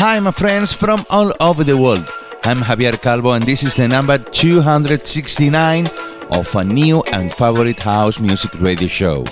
Hi, my friends from all over the world. I'm Javier Calvo, and this is the number 269 of a new and favorite house music radio show.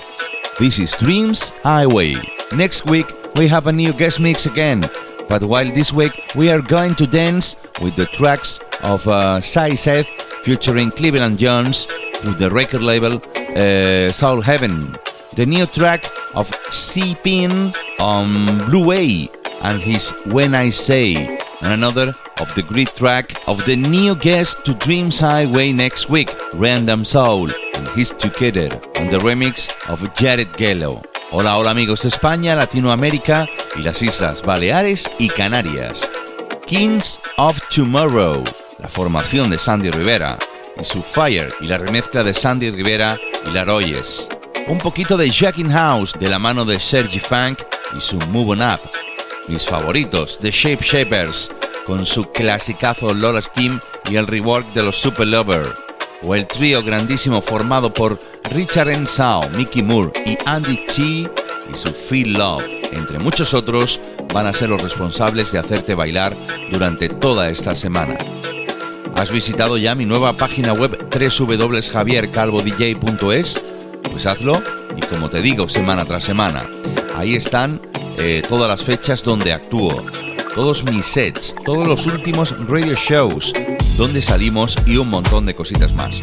This is Dreams Highway. Next week, we have a new guest mix again, but while this week we are going to dance with the tracks of uh, Seth featuring Cleveland Jones through the record label uh, Soul Heaven. The new track of C Pin on Blue Way and his When I Say, and another of the great track of the new guest to Dreams Highway next week, Random Soul, and his Together, and the remix of Jared Gello. Hola, hola amigos de España, Latinoamérica y las Islas Baleares y Canarias. Kings of Tomorrow, la formación de Sandy Rivera, y su Fire y la remezcla de Sandy Rivera y Laroyes. Un poquito de Jacking House de la mano de Sergi Funk y su Move On Up. Mis favoritos, The Shape Shapers, con su clasicazo Lola Steam y el rework de los Super Lover. O el trío grandísimo formado por Richard Ensao, Mickey Moore y Andy Chi y su Feel Love, entre muchos otros, van a ser los responsables de hacerte bailar durante toda esta semana. ¿Has visitado ya mi nueva página web www.javiercalvodj.es? Pues hazlo y como te digo semana tras semana, ahí están eh, todas las fechas donde actúo, todos mis sets, todos los últimos radio shows donde salimos y un montón de cositas más.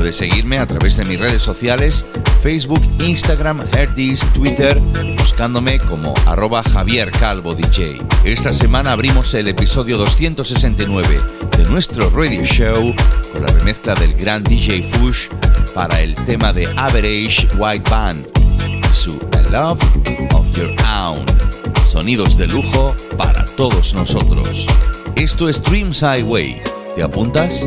Puedes seguirme a través de mis redes sociales, Facebook, Instagram, Herdis, Twitter, buscándome como arroba Javier Calvo DJ. Esta semana abrimos el episodio 269 de nuestro radio show con la remezcla del gran DJ Fush para el tema de Average White Band su Love of Your Own. Sonidos de lujo para todos nosotros. Esto es Dreams Highway. ¿Te apuntas?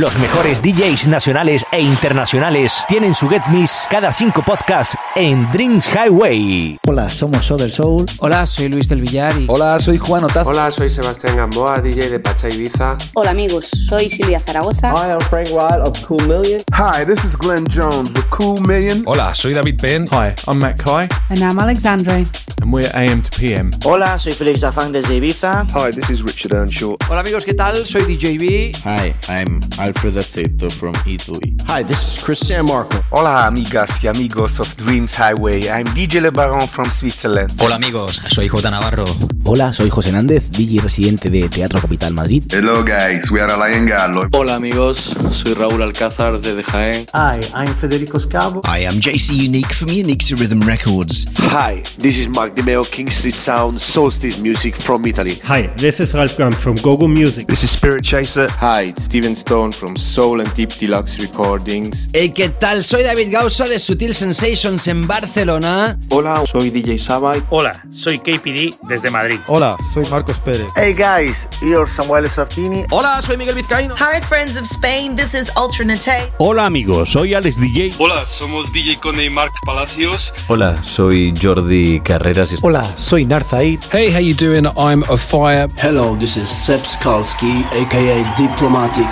Los mejores DJs nacionales e internacionales tienen su Get Miss cada cinco podcasts en Dreams Highway. Hola, somos Soul del Soul. Hola, soy Luis del Villar. Y... Hola, soy Juan Otaz. Hola, soy Sebastián Gamboa, DJ de Pacha Ibiza. Hola amigos, soy Silvia Zaragoza. Hi, I'm Frank Wild of Cool Million. Hi, this is Glenn Jones with Cool Million. Hola, soy David Penn. Hi, I'm Matt Kai. And I'm Alexandre. And we're AM to PM. Hola, soy Felix Dafang desde Ibiza. Hi, this is Richard Earnshaw. Hola amigos, ¿qué tal? Soy DJ B. Hi, I'm Alfred Aceto from Italy. Hi, this is Chris San Marco. Hola amigas y amigos of Dreams Highway. I'm DJ Le Baron from Switzerland. Hola amigos, soy J Navarro. Hola, soy José Nández, DJ residente de Teatro Capital Madrid. Hello guys, we are Alain Gallo. Hola amigos, soy Raúl Alcázar de Jaén. Hi, I'm Federico Scavo. I am JC Unique from Unique to Rhythm Records. Hi, this is Mark Dimeo, King Street Sound, Solstice Music from Italy. Hi, this is Ralph Graham from Gogo Music. This is Spirit Chaser. Hi, it's Steven Stone from Soul and Deep Deluxe Recordings. Hey, ¿qué tal? Soy David Gausa de Sutil Sensations en Barcelona. Hola, soy DJ Sabai. Hola, soy KPD desde Madrid. Hola, soy Marcos Pérez. Hey guys, you're Samuel Sartini. Hola, soy Miguel Vizcaíno. Hi friends of Spain, this is Ultra Nate. Hola amigos, soy Alex DJ. Hola, somos DJ Cone y Mark Palacios. Hola, soy Jordi Carreras. Hola, soy Narzaid. Hey, how you doing? I'm a fire. Hello, this is Seb Skalski, aka Diplomatic.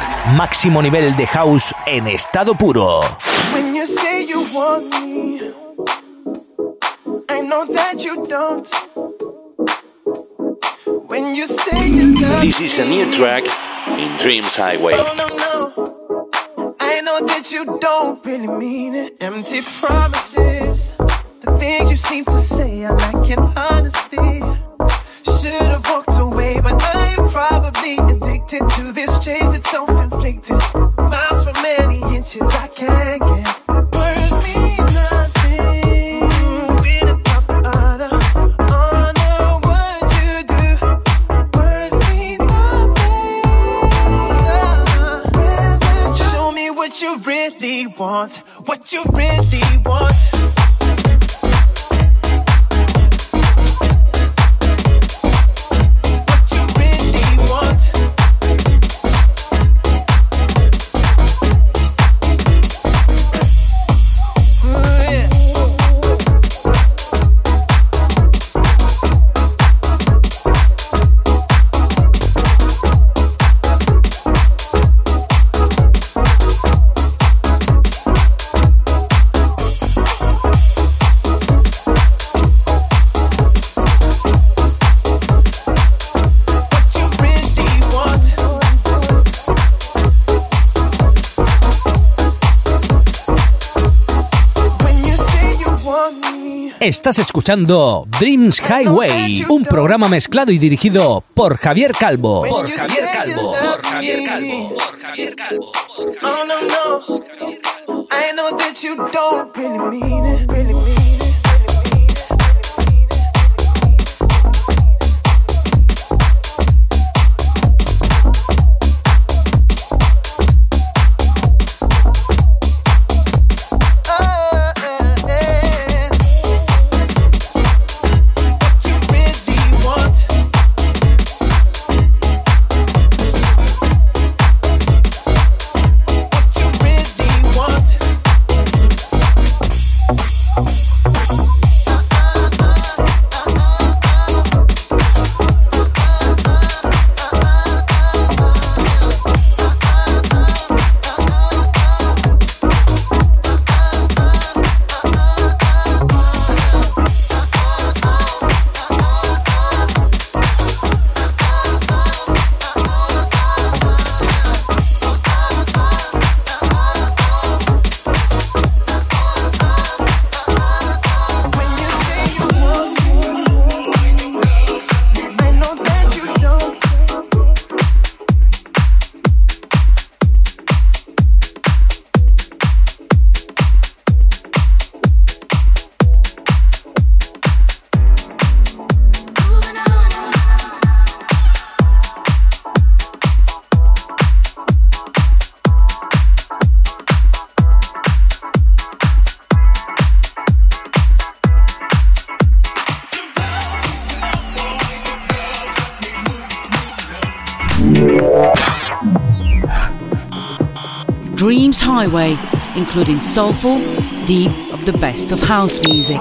Máximo nivel de house en estado puro. When you say you want me, I know that you don't. When you say you love This is a new track in Dreams Highway. Oh, no, no. I know that you don't really mean it. Empty promises. The things you seem to say, I lack in honesty. Should've walked away, but I'm probably addicted to this chase. It's self-inflicted. Miles from many inches, I can't get. Words mean nothing without the other. Honor what you do. Words mean nothing. Where's the Show me what you really want. What you really Estás escuchando Dreams Highway, un programa mezclado y dirigido por Javier Calvo. Por Javier Calvo. Por Javier Calvo. Por Javier Calvo. Oh no no. I know that you don't really mean it. Dreams Highway, including soulful, deep of the best of house music.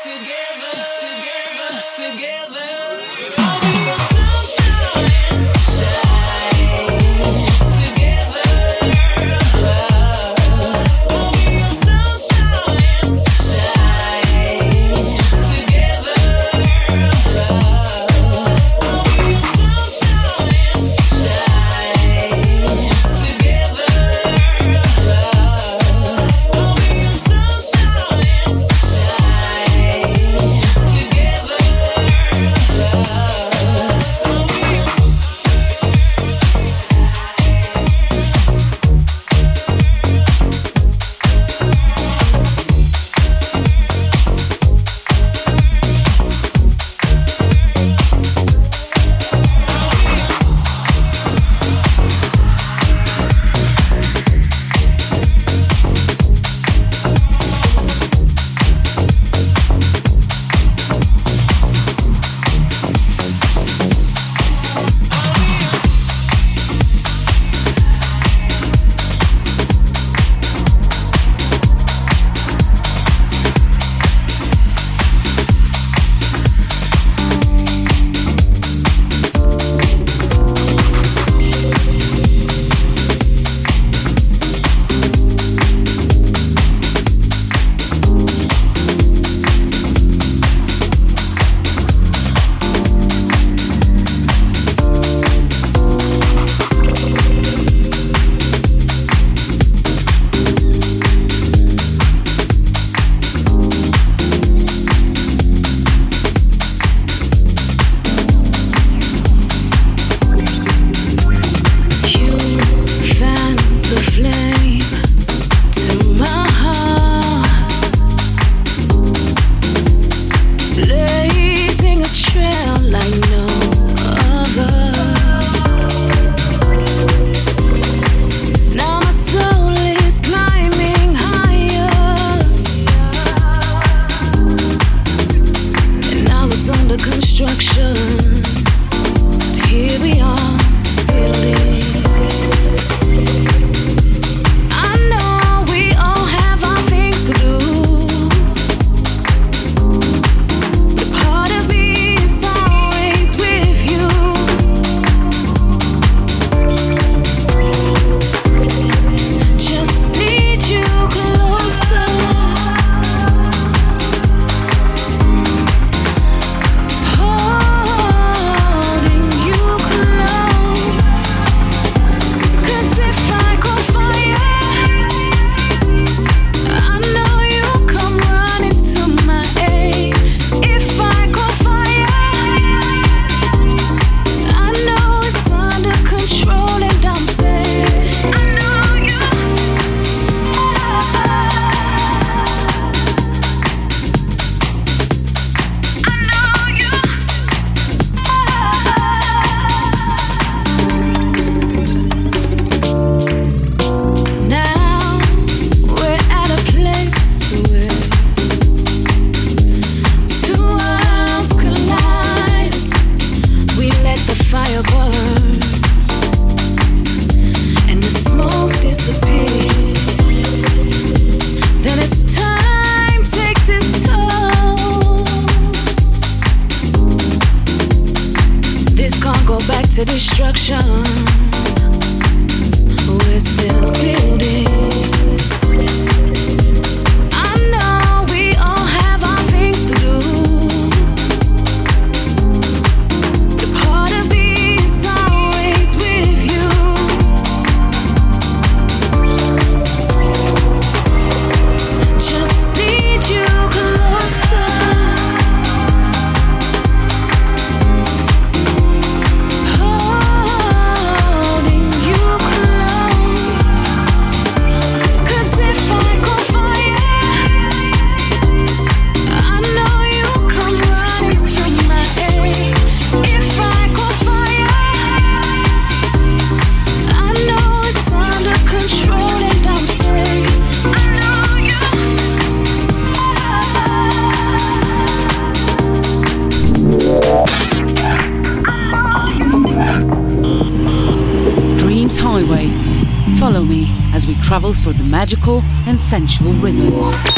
together, together, together. destruction. Magical and sensual rhythms.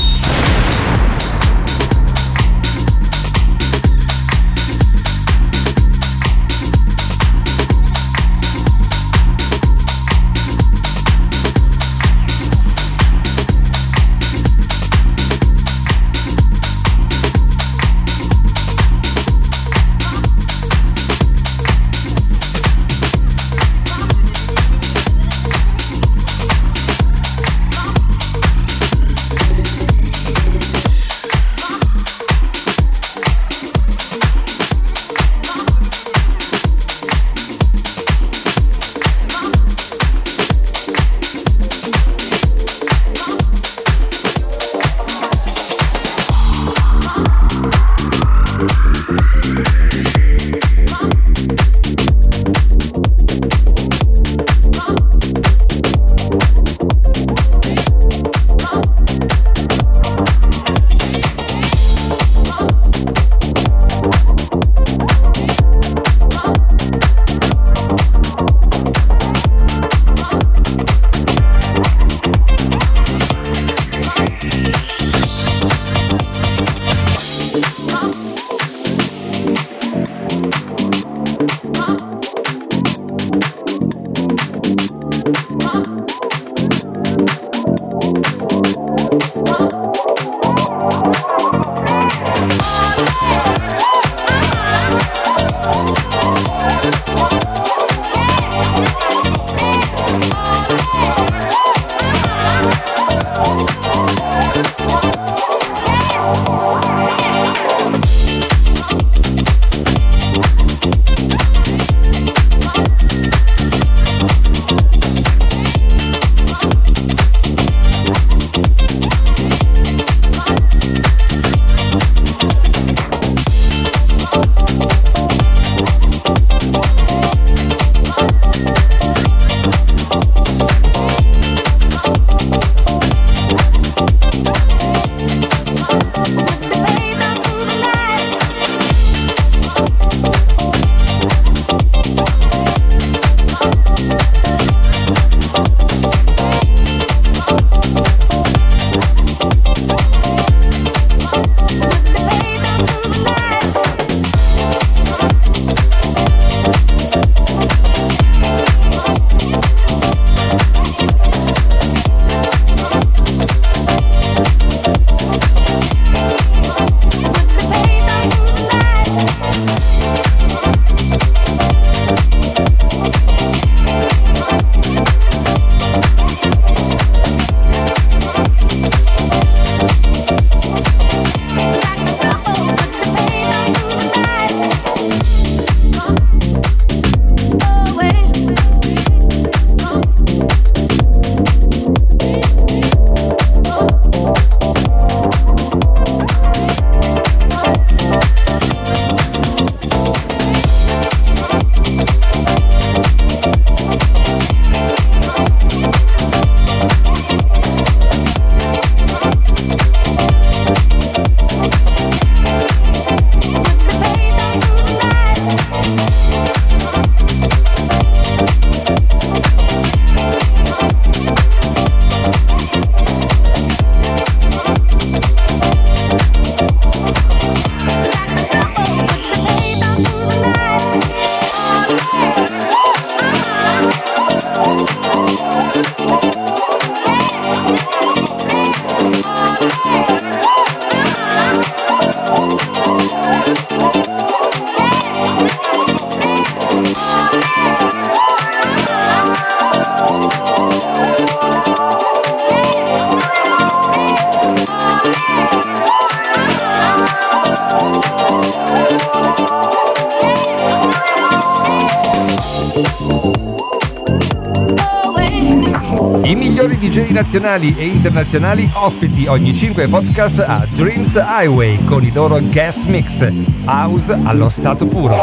Nazionali e internazionali ospiti ogni 5 podcast a Dreams Highway con i loro guest mix house allo stato puro.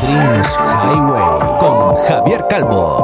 Dreams Highway con Javier Calvo.